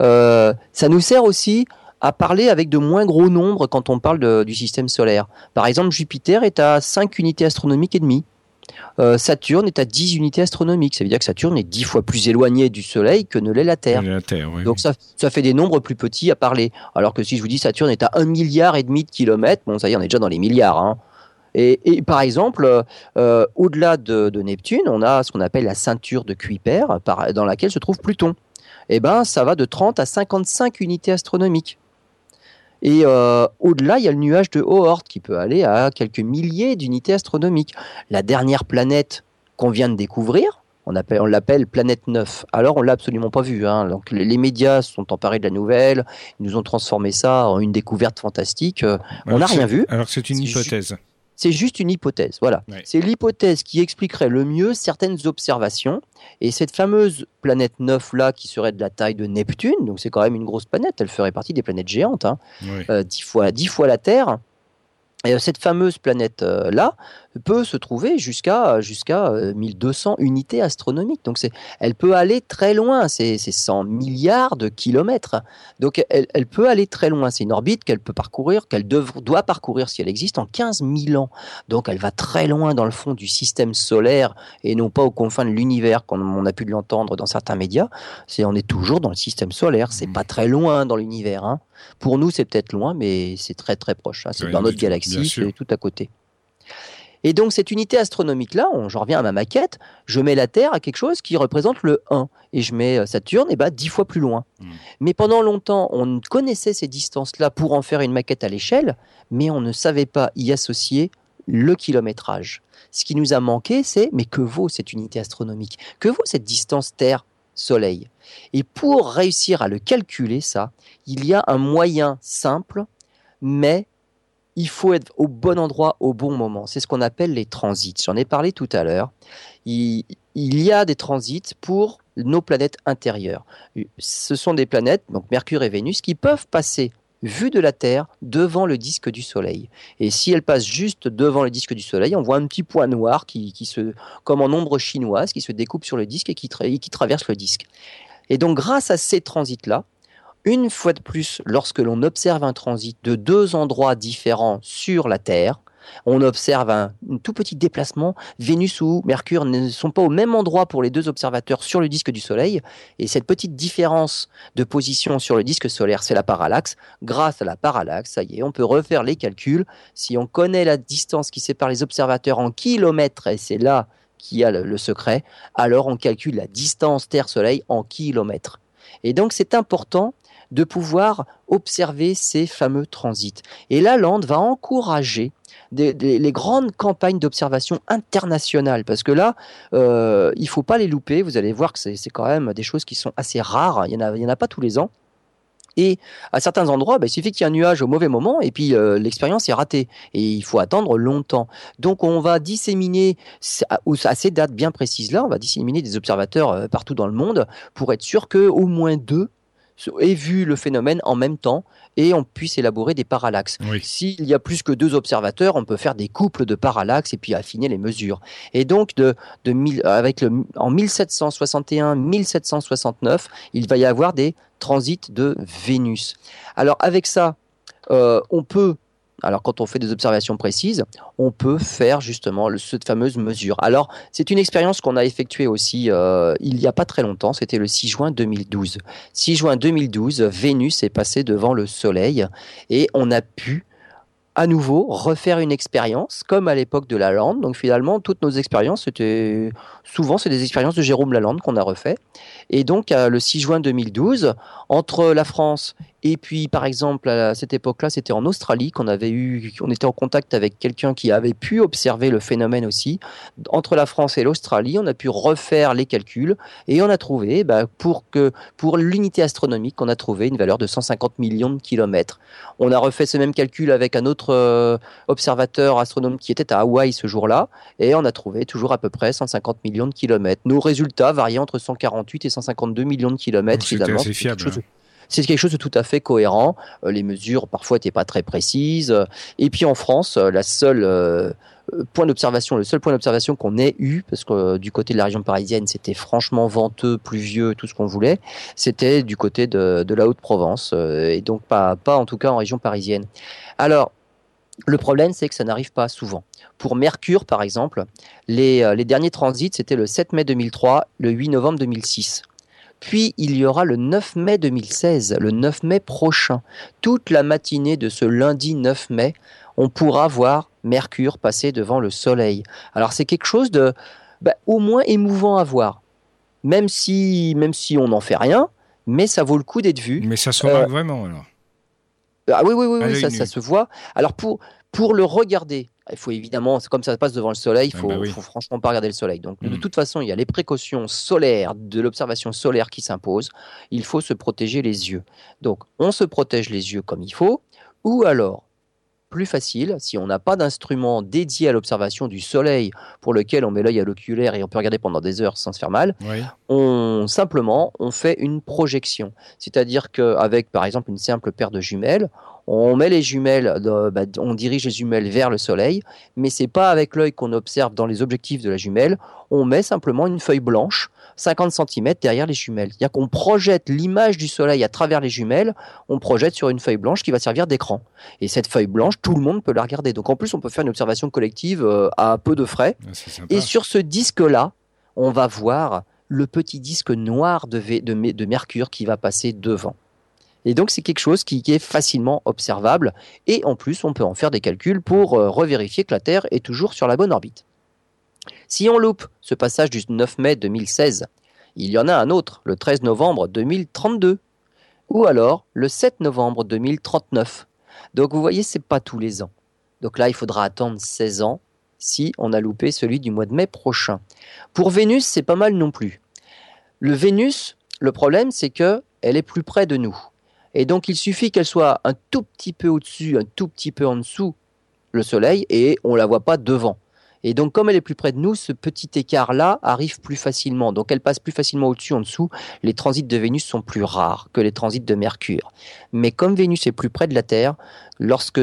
ça nous sert aussi à parler avec de moins gros nombres quand on parle du système solaire. Par exemple, Jupiter est à 5 unités astronomiques et demie. Euh, Saturne est à 10 unités astronomiques. Ça veut dire que Saturne est 10 fois plus éloigné du Soleil que ne l'est la Terre. Donc ça, ça, fait des nombres plus petits à parler. Alors que si je vous dis Saturne est à 1 milliard et demi de kilomètres, bon ça y est, on est déjà dans les milliards. Hein. Et, par exemple, euh, au-delà de, Neptune, on a ce qu'on appelle la ceinture de Kuiper, dans laquelle se trouve Pluton. Eh ben, ça va de 30 à 55 unités astronomiques. Et euh, au-delà, il y a le nuage de Oort qui peut aller à quelques milliers d'unités astronomiques. La dernière planète qu'on vient de découvrir, on, on l'appelle planète 9. Alors, on l'a absolument pas vue. Hein. Donc, les, médias sont emparés de la nouvelle, ils nous ont transformé ça en une découverte fantastique. Euh, on n'a rien vu. Alors, c'est une hypothèse. C'est juste une hypothèse. Voilà. C'est l'hypothèse qui expliquerait le mieux certaines observations. Et cette fameuse planète 9 là, qui serait de la taille de Neptune, donc c'est quand même une grosse planète, elle ferait partie des planètes géantes, hein. euh, fois, 10 fois la Terre. Et euh, cette fameuse planète-là euh, peut se trouver jusqu'à jusqu'à 1200 euh, unités astronomiques. Donc elle peut aller très loin, c'est 100 milliards de kilomètres. Donc elle, elle peut aller très loin. C'est une orbite qu'elle peut parcourir, qu'elle doit parcourir si elle existe en 15 000 ans. Donc elle va très loin dans le fond du système solaire et non pas aux confins de l'univers, comme on a pu l'entendre dans certains médias. C'est on est toujours dans le système solaire. C'est mmh. pas très loin dans l'univers. Hein. Pour nous, c'est peut-être loin, mais c'est très très proche. Hein. C'est dans notre galaxie, c'est tout à côté. Et donc cette unité astronomique-là, j'en reviens à ma maquette, je mets la Terre à quelque chose qui représente le 1, et je mets euh, Saturne et bah, 10 fois plus loin. Hmm. Mais pendant longtemps, on connaissait ces distances-là pour en faire une maquette à l'échelle, mais on ne savait pas y associer le kilométrage. Ce qui nous a manqué, c'est mais que vaut cette unité astronomique? Que vaut cette distance Terre Soleil. Et pour réussir à le calculer, ça, il y a un moyen simple, mais il faut être au bon endroit au bon moment. C'est ce qu'on appelle les transits. J'en ai parlé tout à l'heure. Il, y a des transits pour nos planètes intérieures. Ce sont des planètes, donc Mercure et Vénus, qui peuvent passer vue de la Terre devant le disque du Soleil. Et si elle passe juste devant le disque du Soleil, on voit un petit point noir qui, se, comme en ombre chinoise, qui se découpe sur le disque et qui, qui traverse le disque. Et donc, grâce à ces transits-là, une fois de plus, lorsque l'on observe un transit de deux endroits différents sur la Terre, on observe un, tout petit déplacement. Vénus ou Mercure ne sont pas au même endroit pour les deux observateurs sur le disque du Soleil. Et cette petite différence de position sur le disque solaire, c'est la parallaxe. Grâce à la parallaxe, ça y est, on peut refaire les calculs. Si on connaît la distance qui sépare les observateurs en kilomètres, et c'est là qu'il y a le, le secret, alors on calcule la distance Terre-Soleil en kilomètres. Et donc c'est important de pouvoir observer ces fameux transits. Et la lande va encourager les grandes campagnes d'observation internationales, parce que là, euh, il faut pas les louper. Vous allez voir que c'est quand même des choses qui sont assez rares. Il n'y en, a pas tous les ans. Et à certains endroits, bah, il suffit qu'il y ait un nuage au mauvais moment et puis euh, l'expérience est ratée. Et il faut attendre longtemps. Donc on va disséminer à ces dates bien précises-là, on va disséminer des observateurs euh, partout dans le monde pour être sûr qu'au moins deux aient vu le phénomène en même temps et on puisse élaborer des parallaxes. S'il y a plus que deux observateurs, on peut faire des couples de parallaxes et puis affiner les mesures. Et donc, de, de avec le, en 1761-1769, il va y avoir des transits de Vénus. Alors, avec ça, euh, on peut alors quand on fait des observations précises, on peut faire justement cette fameuse mesure. Alors c'est une expérience qu'on a effectuée aussi euh, il n'y a pas très longtemps, c'était le 6 juin 2012. 6 juin 2012, Vénus est passée devant le Soleil et on a pu à nouveau refaire une expérience comme à l'époque de Lalande. Donc finalement, toutes nos expériences, c'était souvent c'est des expériences de Jérôme Lalande qu'on a refait. Et donc le 6 juin 2012, entre la France et puis, par exemple, à cette époque-là, c'était en Australie qu'on avait eu, on était en contact avec quelqu'un qui avait pu observer le phénomène aussi. Entre la France et l'Australie, on a pu refaire les calculs et on a trouvé, bah, pour que, pour l'unité astronomique, on a trouvé une valeur de 150 millions de kilomètres. On a refait ce même calcul avec un autre euh, observateur astronome qui était à Hawaï ce jour-là et on a trouvé toujours à peu près 150 millions de kilomètres. Nos résultats variaient entre 148 et 152 millions de kilomètres. C'est assez fiable c'est quelque chose de tout à fait cohérent. Euh, les mesures parfois n'étaient pas très précises. Et puis en France, euh, la seule, euh, point d'observation, le seul point d'observation qu'on ait eu, parce que du côté de la région parisienne, c'était franchement venteux, pluvieux, tout ce qu'on voulait, c'était du côté de, la Haute-Provence, et donc pas, pas en tout cas en région parisienne. Alors, le problème, c'est que ça n'arrive pas souvent. Pour Mercure, par exemple, les, les derniers transits, c'était le 7 mai 2003, le 8 novembre 2006. Puis il y aura le 9 mai 2016, le 9 mai prochain. Toute la matinée de ce lundi 9 mai, on pourra voir Mercure passer devant le Soleil. Alors c'est quelque chose de bah, au moins émouvant à voir. Même si, même si on n'en fait rien, mais ça vaut le coup d'être vu. Mais ça se remarque euh, vraiment alors. Ah oui, oui, oui, oui ça, ça, se voit. Alors pour, pour le regarder, il faut évidemment, c'est comme ça passe devant le soleil, il ah faut, bah faut, franchement pas regarder le soleil. Donc de mm. toute façon, il y a les précautions solaires de l'observation solaire qui s'imposent. Il faut se protéger les yeux. Donc on se protège les yeux comme il faut, ou alors plus facile, si on n'a pas d'instrument dédié à l'observation du soleil pour lequel on met l'œil à l'oculaire et on peut regarder pendant des heures sans se faire mal, on simplement on fait une projection. C'est-à-dire qu'avec par exemple une simple paire de jumelles, on met les jumelles, bah, on dirige les jumelles vers le soleil, mais c'est pas avec l'œil qu'on observe dans les objectifs de la jumelle, on met simplement une feuille blanche 50 cm derrière les jumelles. C'est-à-dire qu'on projette l'image du soleil à travers les jumelles, on projette sur une feuille blanche qui va servir d'écran. Et cette feuille blanche, tout le monde peut la regarder. Donc en plus, on peut faire une observation collective euh, à peu de frais. Ah, Et sur ce disque-là, on va voir le petit disque noir de, de Mercure qui va passer devant. Et donc c'est quelque chose qui, est facilement observable et en plus on peut en faire des calculs pour euh, revérifier que la Terre est toujours sur la bonne orbite. Si on loupe ce passage du 9 mai 2016, il y en a un autre le 13 novembre 2032 ou alors le 7 novembre 2039. Donc vous voyez, c'est pas tous les ans. Donc là, il faudra attendre 16 ans si on a loupé celui du mois de mai prochain. Pour Vénus, c'est pas mal non plus. Le Vénus, le problème, c'est que elle est plus près de nous. Et donc il suffit qu'elle soit un tout petit peu au-dessus, un tout petit peu en dessous le Soleil, et on la voit pas devant. Et donc comme elle est plus près de nous, ce petit écart-là arrive plus facilement. Donc elle passe plus facilement au-dessus, en dessous. Les transits de Vénus sont plus rares que les transits de Mercure. Mais comme Vénus est plus près de la Terre, lorsque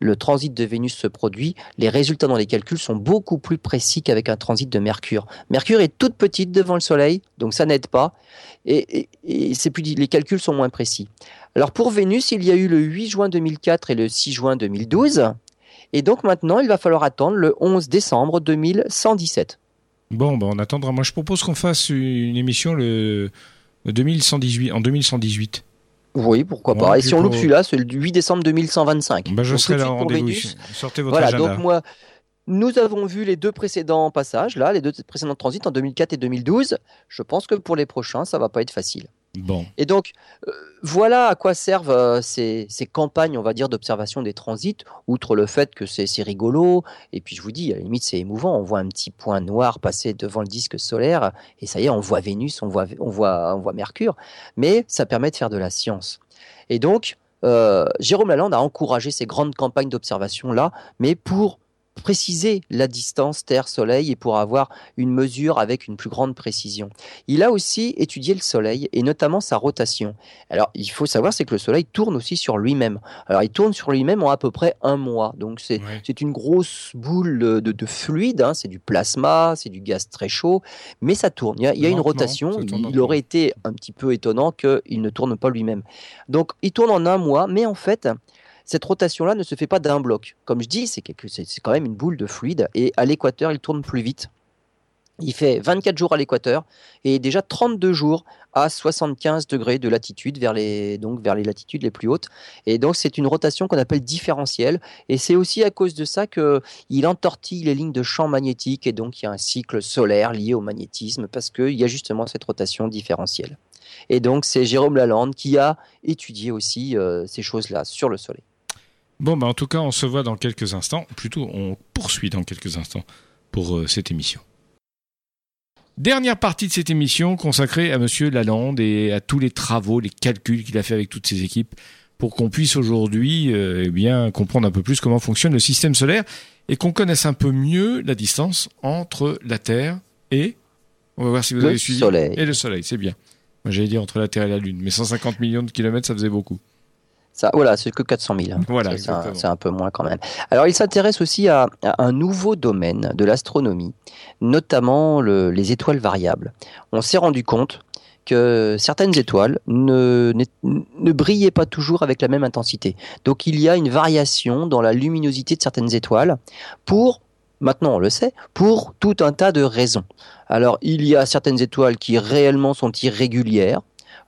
le transit de Vénus se produit, les résultats dans les calculs sont beaucoup plus précis qu'avec un transit de Mercure. Mercure est toute petite devant le Soleil, donc ça n'aide pas, et, c'est plus, les calculs sont moins précis. Alors pour Vénus, il y a eu le 8 juin 2004 et le 6 juin 2012, et donc maintenant, il va falloir attendre le 11 décembre 2117. Bon, ben on attendra. Moi, je propose qu'on fasse une émission le, 2118, en 2118. Oui, pourquoi pas. Et si on loupe celui-là, c'est le 8 décembre 2125. Ben, je serai là en rendez-vous. Sortez votre voilà, donc moi, nous avons vu les deux précédents passages, là, les deux précédents transits en 2004 et 2012. Je pense que pour les prochains, ça va pas être facile. Et donc, euh, voilà à quoi servent euh, ces, campagnes, on va dire, d'observation des transits, outre le fait que c'est rigolo, et puis je vous dis, à la limite, c'est émouvant, on voit un petit point noir passer devant le disque solaire, et ça y est, on voit Vénus, on voit, on voit, on voit Mercure, mais ça permet de faire de la science. Et donc, euh, Jérôme Lalande a encouragé ces grandes campagnes d'observation-là, mais pour préciser la distance Terre-Soleil et pour avoir une mesure avec une plus grande précision. Il a aussi étudié le Soleil et notamment sa rotation. Alors, il faut savoir, c'est que le Soleil tourne aussi sur lui-même. Alors, il tourne sur lui-même en à peu près un mois. Donc, c'est une grosse boule de, fluide, hein. c'est du plasma, c'est du gaz très chaud, mais ça tourne. Il y a, une rotation. Il, aurait été un petit peu étonnant qu'il ne tourne pas lui-même. Donc, il tourne en un mois, mais en fait, cette rotation-là ne se fait pas d'un bloc. Comme je dis, c'est quand même une boule de fluide et à l'équateur, il tourne plus vite. Il fait 24 jours à l'équateur et déjà 32 jours à 75 degrés de latitude vers les, latitudes les plus hautes. Et donc c'est une rotation qu'on appelle différentielle. Et c'est aussi à cause de ça qu'il entortille les lignes de champ magnétique et donc il y a un cycle solaire lié au magnétisme parce qu'il y a justement cette rotation différentielle. Et donc c'est Jérôme Lalande qui a étudié aussi euh, ces choses-là sur le Soleil. Bon, bah en tout cas, on se voit dans quelques instants. Plutôt, on poursuit dans quelques instants pour euh, cette émission. Dernière partie de cette émission consacrée à Monsieur Lalande et à tous les travaux, les calculs qu'il a fait avec toutes ses équipes pour qu'on puisse aujourd'hui euh, eh bien comprendre un peu plus comment fonctionne le système solaire et qu'on connaisse un peu mieux la distance entre la Terre et on va voir si vous avez suivi soleil. et le Soleil, c'est bien. Moi j'allais dire entre la Terre et la Lune, mais 150 millions de kilomètres, ça faisait beaucoup. Ça, voilà, c'est que 400 000. Voilà, c'est un, peu moins quand même. Alors, il s'intéresse aussi à, un nouveau domaine de l'astronomie, notamment les étoiles variables. On s'est rendu compte que certaines étoiles ne, ne, brillaient pas toujours avec la même intensité. Donc il y a une variation dans la luminosité de certaines étoiles pour, maintenant on le sait, pour tout un tas de raisons. Alors il y a certaines étoiles qui réellement sont irrégulières,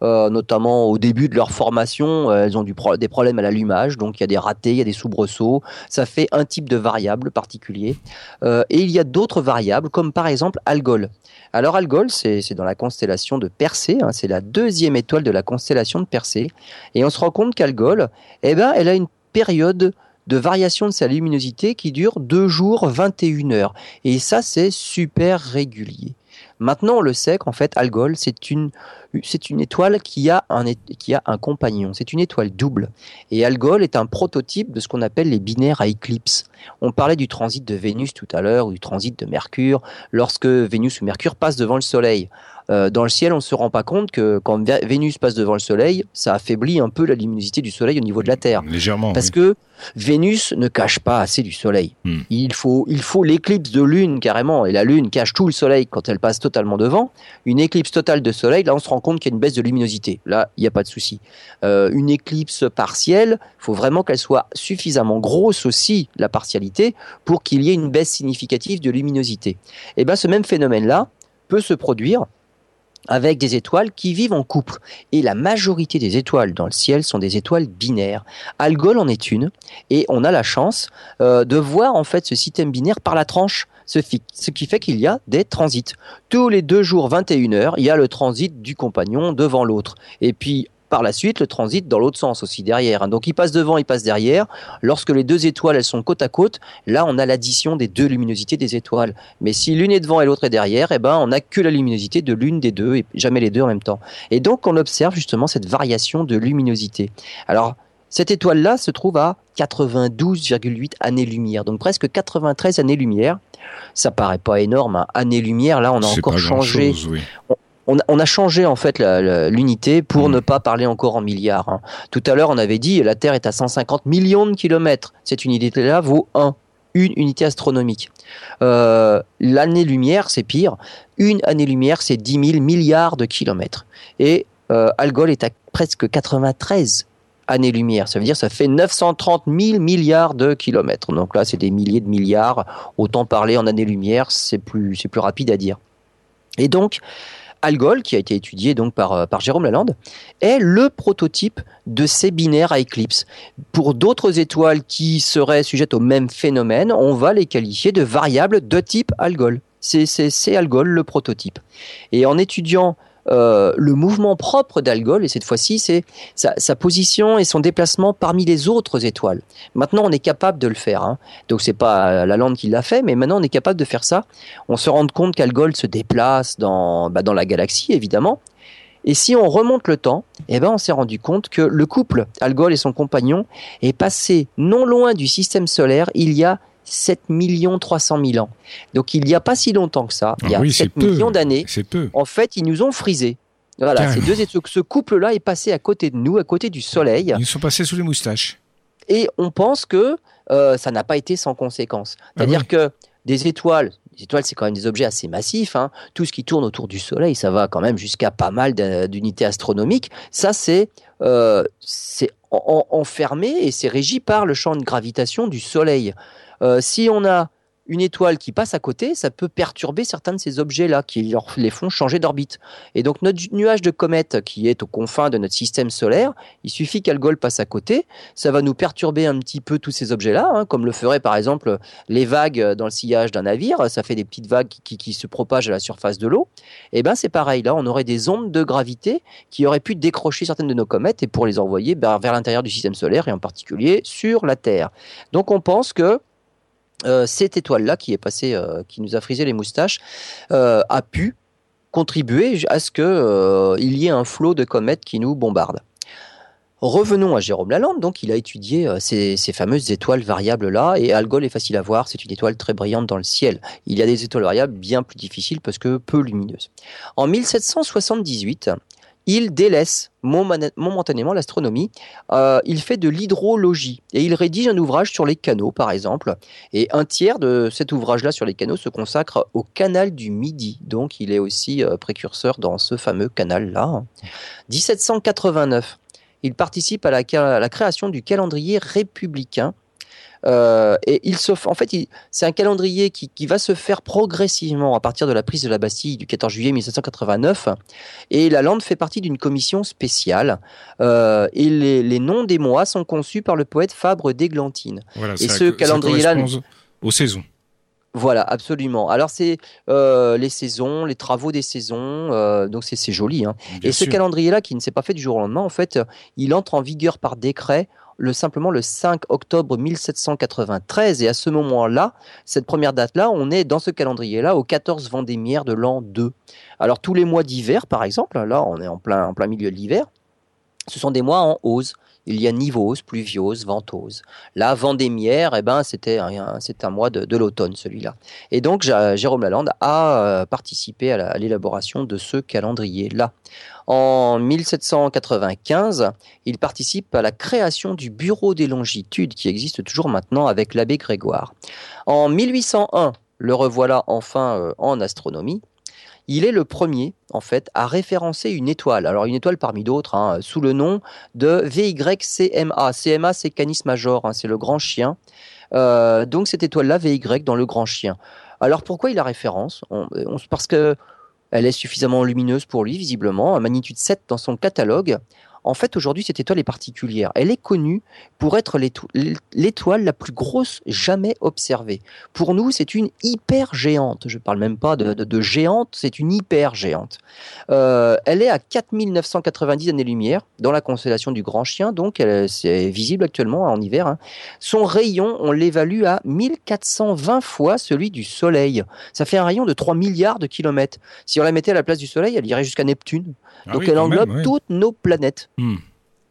euh, notamment au début de leur formation, euh, elles ont des problèmes à l'allumage, donc il y a des ratés, il y a des soubresauts. Ça fait un type de variable particulier. Euh, et il y a d'autres variables, comme par exemple Algol. Alors Algol, c'est dans la constellation de Persée, hein, c'est la deuxième étoile de la constellation de Persée. Et on se rend compte qu'Algol, eh ben, elle a une période de variation de sa luminosité qui dure 2 jours 21 heures. Et ça, c'est super régulier. Maintenant, on le sait qu'en fait, Algol, c'est une, étoile qui a un, qui a un compagnon. C'est une étoile double. Et Algol est un prototype de ce qu'on appelle les binaires à éclipse. On parlait du transit de Vénus tout à l'heure, ou du transit de Mercure, lorsque Vénus ou Mercure passent devant le Soleil. Euh, dans le ciel, on ne se rend pas compte que quand Vénus passe devant le Soleil, ça affaiblit un peu la luminosité du Soleil au niveau de la Terre. Légèrement. Parce que Vénus ne cache pas assez du Soleil. Hmm. Il faut, il faut l'éclipse de Lune carrément, et la Lune cache tout le Soleil quand elle passe totalement devant. Une éclipse totale de Soleil, là, on se rend compte qu'il y a une baisse de luminosité. Là, il n'y a pas de souci. Euh, une éclipse partielle, il faut vraiment qu'elle soit suffisamment grosse aussi, la partialité, pour qu'il y ait une baisse significative de luminosité. Et bien, ce même phénomène-là peut se produire avec des étoiles qui vivent en couple. Et la majorité des étoiles dans le ciel sont des étoiles binaires. Algol en est une, et on a la chance euh, de voir en fait ce système binaire par la tranche, ce, ce qui fait qu'il y a des transits. Tous les deux jours 21 heures, il y a le transit du compagnon devant l'autre. Et puis par la suite le transit dans l'autre sens aussi derrière. Hein. Donc il passe devant, il passe derrière. Lorsque les deux étoiles elles sont côte à côte, là on a l'addition des deux luminosités des étoiles. Mais si l'une est devant et l'autre est derrière, eh ben on n'a que la luminosité de l'une des deux et jamais les deux en même temps. Et donc on observe justement cette variation de luminosité. Alors cette étoile-là se trouve à 92,8 années-lumière, donc presque 93 années-lumière. Ça paraît pas énorme, hein. années-lumière, là on a encore changé on, a changé en fait l'unité pour hmm. ne pas parler encore en milliards. Hein. Tout à l'heure, on avait dit la Terre est à 150 millions de kilomètres. Cette unité-là vaut 1 une unité astronomique. Euh, l'année-lumière, c'est pire. Une année-lumière, c'est 10 000 milliards de kilomètres. Et euh, Algol est à presque 93 années-lumière. Ça veut dire que ça fait 930 000 milliards de kilomètres. Donc là, c'est des milliers de milliards. Autant parler en années-lumière, c'est plus, c'est plus rapide à dire. Et donc, Algol, qui a été étudié donc par, euh, par Jérôme Lalande, est le prototype de ces binaires à éclipse. Pour d'autres étoiles qui seraient sujettes au même phénomène, on va les qualifier de variables de type Algol. C'est Algol le prototype. Et en étudiant euh, le mouvement propre d'Algol, et cette fois-ci, c'est sa, position et son déplacement parmi les autres étoiles. Maintenant, on est capable de le faire. Hein. Donc, c'est pas la lande qui l'a fait, mais maintenant, on est capable de faire ça. On se rend compte qu'Algol se déplace dans, bah, dans la galaxie, évidemment. Et si on remonte le temps, eh ben on s'est rendu compte que le couple, Algol et son compagnon, est passé non loin du système solaire il y a 7 300 000 ans. Donc il n'y a pas si longtemps que ça, il y a 7 ah millions d'années. En fait, ils nous ont frisés. Voilà, ces deux, ce couple-là est passé à côté de nous, à côté du Soleil. Ils sont passés sous les moustaches. Et on pense que euh, ça n'a pas été sans conséquence. Ah C'est-à-dire que des étoiles, les étoiles, c'est quand même des objets assez massifs. Hein. Tout ce qui tourne autour du Soleil, ça va quand même jusqu'à pas mal d'unités astronomiques. Ça, c'est euh, enfermé et c'est régi par le champ de gravitation du Soleil. Euh, si on a une étoile qui passe à côté, ça peut perturber certains de ces objets-là qui leur, les font changer d'orbite. Et donc notre nuage de comète qui est aux confins de notre système solaire, il suffit qu'Algol passe à côté, ça va nous perturber un petit peu tous ces objets-là, hein, comme le ferait par exemple les vagues dans le sillage d'un navire, ça fait des petites vagues qui, se propagent à la surface de l'eau. Et eh ben c'est pareil, là on aurait des ondes de gravité qui auraient pu décrocher certaines de nos comètes et pour les envoyer vers l'intérieur du système solaire et en particulier sur la Terre. Donc on pense que euh, cette étoile-là qui est passée, euh, qui nous a frisé les moustaches, euh, a pu contribuer à ce qu'il y ait un flot de comètes qui nous bombarde. Revenons à Jérôme Lalande, donc il a étudié ces, fameuses étoiles variables-là, et Algol est facile à voir, c'est une étoile très brillante dans le ciel. Il y a des étoiles variables bien plus difficiles parce que peu lumineuses. En 1778, il délaisse momentanément l'astronomie. Euh, il fait de l'hydrologie et il rédige un ouvrage sur les canaux, par exemple. Et un tiers de cet ouvrage-là sur les canaux se consacre au canal du Midi. Donc il est aussi euh, précurseur dans ce fameux canal-là. 1789, il participe à la, à la création du calendrier républicain euh, et il se, en fait, c'est un calendrier qui, qui, va se faire progressivement à partir de la prise de la Bastille du 14 juillet 1789. Et la Lande fait partie d'une commission spéciale. Euh, et les, les, noms des mois sont conçus par le poète Fabre d'Églantine. Voilà, et ce calendrier-là, aux saisons. Voilà, absolument. Alors c'est euh, les saisons, les travaux des saisons, euh, donc c'est joli. Hein. Et ce calendrier-là, qui ne s'est pas fait du jour au lendemain, en fait, il entre en vigueur par décret le, simplement le 5 octobre 1793. Et à ce moment-là, cette première date-là, on est dans ce calendrier-là au 14 Vendémiaire de l'an 2. Alors tous les mois d'hiver, par exemple, là on est en plein, en plein milieu de l'hiver, ce sont des mois en hausse. Il y a nivose, pluviose, ventose. Là, Vendémiaire, eh ben, c'était un, c'est un mois de, l'automne, celui-là. Et donc, Jérôme Lalande a euh, participé à l'élaboration de ce calendrier-là. En 1795, il participe à la création du Bureau des longitudes qui existe toujours maintenant avec l'abbé Grégoire. En 1801, le revoilà enfin euh, en astronomie. Il est le premier, en fait, à référencer une étoile. Alors, une étoile parmi d'autres, hein, sous le nom de VYCMA. CMA, c'est Canis Major, hein, c'est le grand chien. Euh, donc, cette étoile-là, VY, dans le grand chien. Alors, pourquoi il la référence? Parce que elle est suffisamment lumineuse pour lui, visiblement, à magnitude 7 dans son catalogue. En fait, aujourd'hui, cette étoile est particulière. Elle est connue pour être l'étoile la plus grosse jamais observée. Pour nous, c'est une hyper géante. Je ne parle même pas de, géante, c'est une hyper géante. Euh, elle est à 4990 années-lumière dans la constellation du Grand Chien, donc c'est visible actuellement en hiver. Hein. Son rayon, on l'évalue à 1420 fois celui du Soleil. Ça fait un rayon de 3 milliards de kilomètres. Si on la mettait à la place du Soleil, elle irait jusqu'à Neptune. Ah Donc elle englobe toutes nos planètes. Hmm.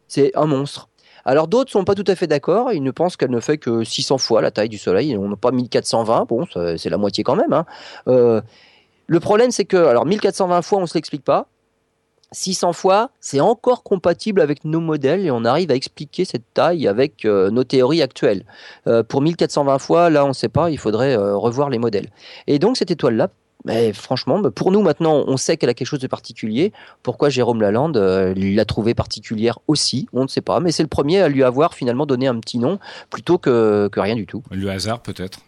C'est un monstre. Alors d'autres sont pas tout à fait d'accord, ils ne pensent qu'elle ne fait que 600 fois la taille du Soleil, on n'a pas 1420, bon c'est la moitié quand même. Hein. Euh, le problème c'est que, alors 1420 fois on se l'explique pas, 600 fois c'est encore compatible avec nos modèles et on arrive à expliquer cette taille avec euh, nos théories actuelles. Euh, pour 1420 fois, là on ne sait pas, il faudrait revoir les modèles. Et donc cette étoile-là mais franchement, bah, pour nous maintenant, on sait qu'elle a quelque chose de particulier. Pourquoi Jérôme Lalande euh, l'a trouvée particulière aussi? On ne sait pas, mais c'est le premier à lui avoir finalement donné un petit nom plutôt que, que rien du tout. Le hasard peut-être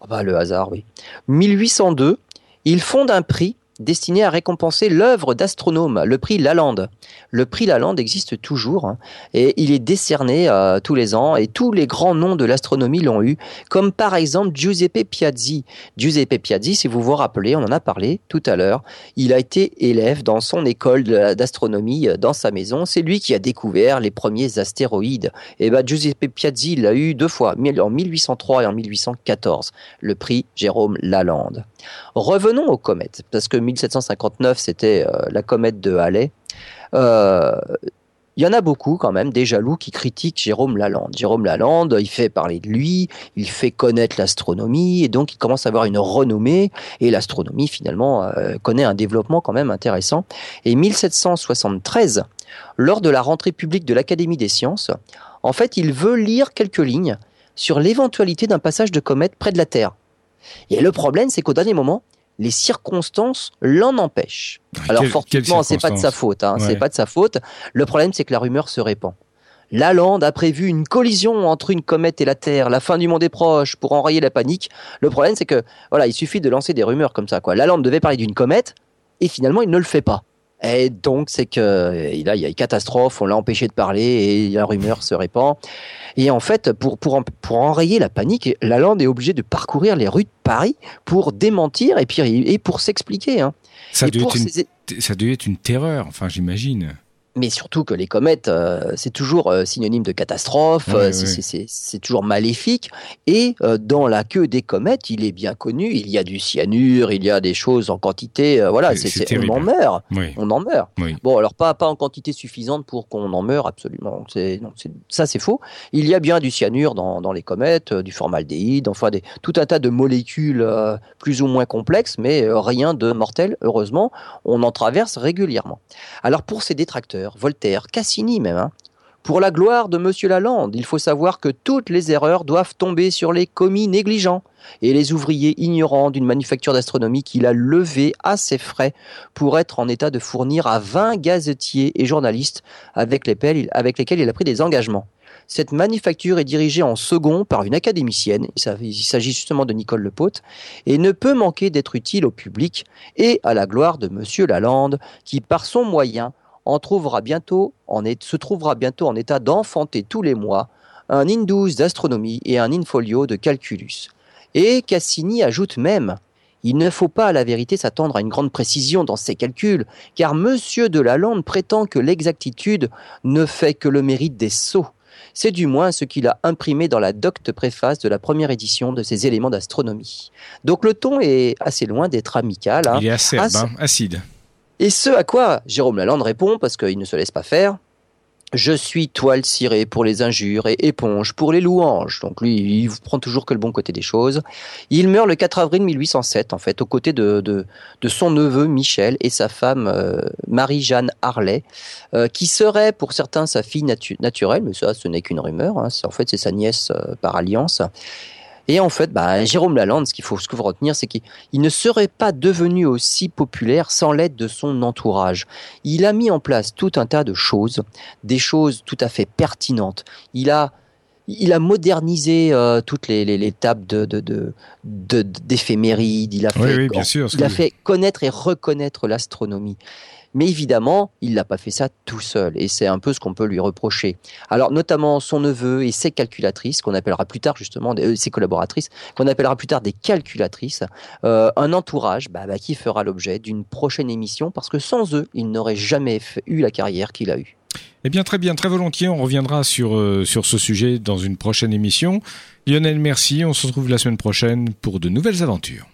ah bah, Le hasard, oui. 1802, il fonde un prix destiné à récompenser l'œuvre d'astronome, le prix Lalande. Le prix Lalande existe toujours hein, et il est décerné euh, tous les ans et tous les grands noms de l'astronomie l'ont eu, comme par exemple Giuseppe Piazzi. Giuseppe Piazzi, si vous vous rappelez, on en a parlé tout à l'heure, il a été élève dans son école d'astronomie euh, dans sa maison. C'est lui qui a découvert les premiers astéroïdes. Et ben Giuseppe Piazzi l'a eu deux fois, en 1803 et en 1814, le prix Jérôme Lalande. Revenons aux comètes, parce que 1759, c'était euh, la comète de Halley. Euh, il y en a beaucoup quand même des jaloux qui critiquent Jérôme Lalande. Jérôme Lalande, il fait parler de lui, il fait connaître l'astronomie et donc il commence à avoir une renommée et l'astronomie finalement euh, connaît un développement quand même intéressant. Et 1773, lors de la rentrée publique de l'Académie des sciences, en fait, il veut lire quelques lignes sur l'éventualité d'un passage de comète près de la Terre. Et le problème, c'est qu'au dernier moment, les circonstances l'en empêchent. Alors fortuitement, c'est pas de sa faute. Hein, C'est pas de sa faute. Le problème, c'est que la rumeur se répand. Lalande a prévu une collision entre une comète et la Terre. La fin du monde est proche pour enrayer la panique. Le problème, c'est que voilà, il suffit de lancer des rumeurs comme ça. Quoi. Lalande devait parler d'une comète et finalement, il ne le fait pas. Et donc, c'est que là, il y a une catastrophe, on l'a empêché de parler et la rumeur se répand. Et en fait, pour, pour, pour enrayer la panique, Lalande est obligé de parcourir les rues de Paris pour démentir et, puis, et pour s'expliquer. Hein. Ça, devait être une, ça devait être une terreur, enfin, j'imagine. Mais surtout que les comètes, euh, c'est toujours euh, synonyme de catastrophe, euh, c'est toujours maléfique. Et dans la queue des comètes, il est bien connu, il y a du cyanure, il y a des choses en quantité. voilà, c'est on en meurt. On en meurt. Bon, alors pas, pas en quantité suffisante pour qu'on en meure, absolument. ça, c'est faux. Il y a bien du cyanure dans, dans les comètes, du formaldéhyde, enfin des, tout un tas de molécules plus ou moins complexes, mais rien de mortel, heureusement. On en traverse régulièrement. Alors pour ces détracteurs, Voltaire, Cassini même. Hein. Pour la gloire de Monsieur Lalande, il faut savoir que toutes les erreurs doivent tomber sur les commis négligents et les ouvriers ignorants d'une manufacture d'astronomie qu'il a levée à ses frais pour être en état de fournir à 20 gazetiers et journalistes avec lesquels, il a pris des engagements. Cette manufacture est dirigée en second par une académicienne, il s'agit justement de Nicole Lepaute, et ne peut manquer d'être utile au public et à la gloire de Monsieur Lalande, qui par son moyen trouvera bientôt, en se trouvera bientôt en état d'enfanter tous les mois un Indus d'astronomie et un Infolio de calculus. Et Cassini ajoute même il ne faut pas à la vérité s'attendre à une grande précision dans ses calculs, car Monsieur de Lalande prétend que l'exactitude ne fait que le mérite des sots. C'est du moins ce qu'il a imprimé dans la docte préface de la première édition de ses éléments d'astronomie. Donc le ton est assez loin d'être amical. Hein. Il est acerbe, hein, acide. Et ce à quoi Jérôme Lalande répond, parce qu'il ne se laisse pas faire, je suis toile cirée pour les injures et éponge pour les louanges. Donc lui, il prend toujours que le bon côté des choses. Il meurt le 4 avril 1807, en fait, aux côtés de, de, son neveu Michel et sa femme euh, Marie-Jeanne Harley, euh, qui serait pour certains sa fille naturelle, mais ça, ce n'est qu'une rumeur. Hein. En fait, c'est sa nièce euh, par alliance. Et en fait, bah, Jérôme Lalande, ce qu'il faut, ce faut retenir, c'est qu'il ne serait pas devenu aussi populaire sans l'aide de son entourage. Il a mis en place tout un tas de choses, des choses tout à fait pertinentes. Il a il a modernisé euh, toutes les, les, tables de, d'éphémérides. il a fait, il a fait connaître et reconnaître l'astronomie. Mais évidemment, il n'a pas fait ça tout seul, et c'est un peu ce qu'on peut lui reprocher. Alors, notamment son neveu et ses calculatrices, qu'on appellera plus tard justement, euh, ses collaboratrices, qu'on appellera plus tard des calculatrices, euh, un entourage bah, bah, qui fera l'objet d'une prochaine émission, parce que sans eux, il n'aurait jamais eu la carrière qu'il a eue. Eh bien, très bien, très volontiers. On reviendra sur, euh, sur ce sujet dans une prochaine émission. Lionel, merci. On se retrouve la semaine prochaine pour de nouvelles aventures.